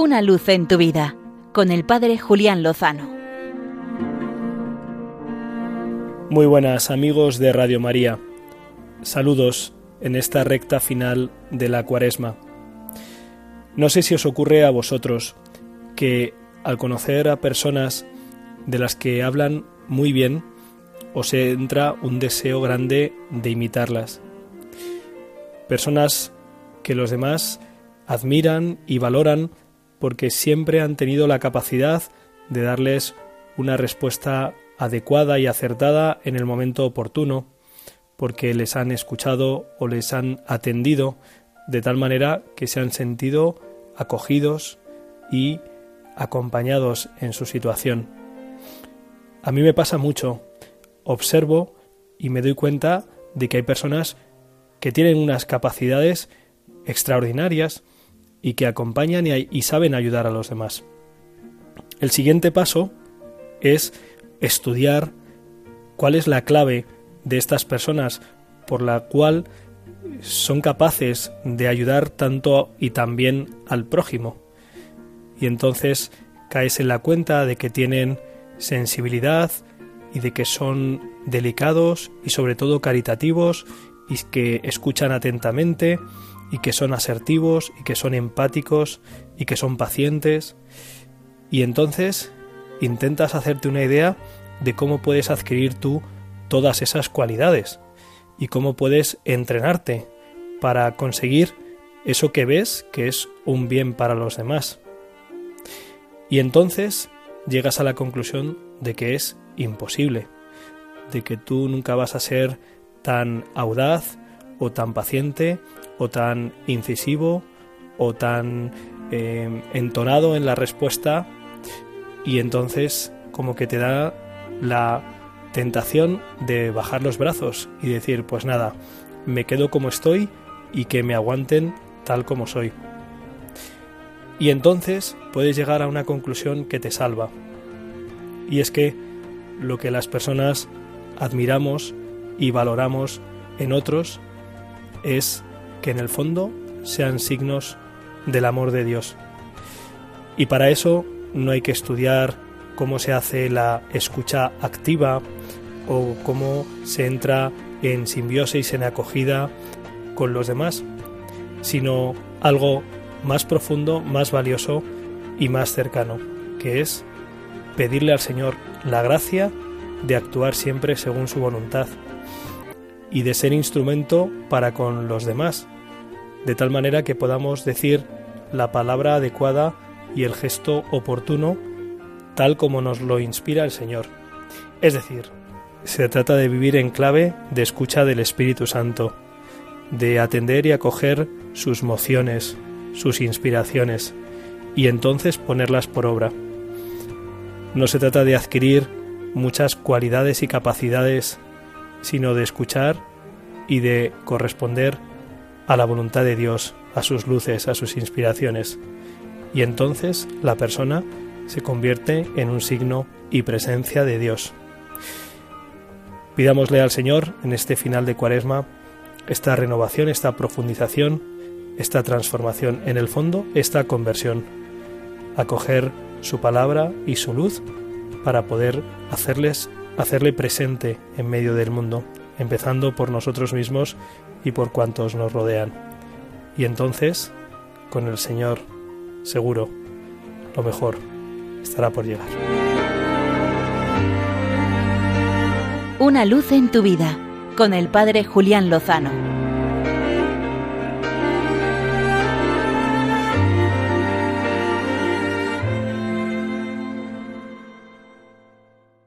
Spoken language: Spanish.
Una luz en tu vida con el Padre Julián Lozano. Muy buenas amigos de Radio María. Saludos en esta recta final de la cuaresma. No sé si os ocurre a vosotros que al conocer a personas de las que hablan muy bien, os entra un deseo grande de imitarlas. Personas que los demás admiran y valoran porque siempre han tenido la capacidad de darles una respuesta adecuada y acertada en el momento oportuno, porque les han escuchado o les han atendido de tal manera que se han sentido acogidos y acompañados en su situación. A mí me pasa mucho. Observo y me doy cuenta de que hay personas que tienen unas capacidades extraordinarias y que acompañan y, saben ayudar a los demás. El siguiente paso es estudiar cuál es la clave de estas personas por la cual son capaces de ayudar tanto y también al prójimo. Y entonces caes en la cuenta de que tienen sensibilidad y de que son delicados y sobre todo caritativos y que escuchan atentamente y que son asertivos y que son empáticos y que son pacientes. Y entonces intentas hacerte una idea de cómo puedes adquirir tú todas esas cualidades y cómo puedes entrenarte para conseguir eso que ves que es un bien para los demás. Y entonces llegas a la conclusión de que es imposible, de que tú nunca vas a ser tan audaz o tan paciente o tan incisivo o tan eh, entonado en la respuesta y entonces como que te da la tentación de bajar los brazos y decir pues nada, me quedo como estoy y que me aguanten tal como soy. Y entonces puedes llegar a una conclusión que te salva. Y es que lo que las personas admiramos y valoramos en otros es que en el fondo sean signos del amor de Dios. Y para eso no hay que estudiar cómo se hace la escucha activa o cómo se entra en simbiosis, en acogida con los demás, sino algo más profundo, más valioso y más cercano, que es pedirle al Señor la gracia de actuar siempre según su voluntad y de ser instrumento para con los demás, de tal manera que podamos decir la palabra adecuada y el gesto oportuno tal como nos lo inspira el Señor. Es decir, se trata de vivir en clave de escucha del Espíritu Santo, de atender y acoger sus mociones, sus inspiraciones, y entonces ponerlas por obra. No se trata de adquirir muchas cualidades y capacidades sino de escuchar y de corresponder a la voluntad de Dios, a sus luces, a sus inspiraciones. Y entonces la persona se convierte en un signo y presencia de Dios. Pidámosle al Señor en este final de Cuaresma esta renovación, esta profundización, esta transformación, en el fondo, esta conversión, acoger su palabra y su luz para poder hacerles hacerle presente en medio del mundo, empezando por nosotros mismos y por cuantos nos rodean. Y entonces, con el Señor, seguro, lo mejor estará por llegar. Una luz en tu vida, con el Padre Julián Lozano.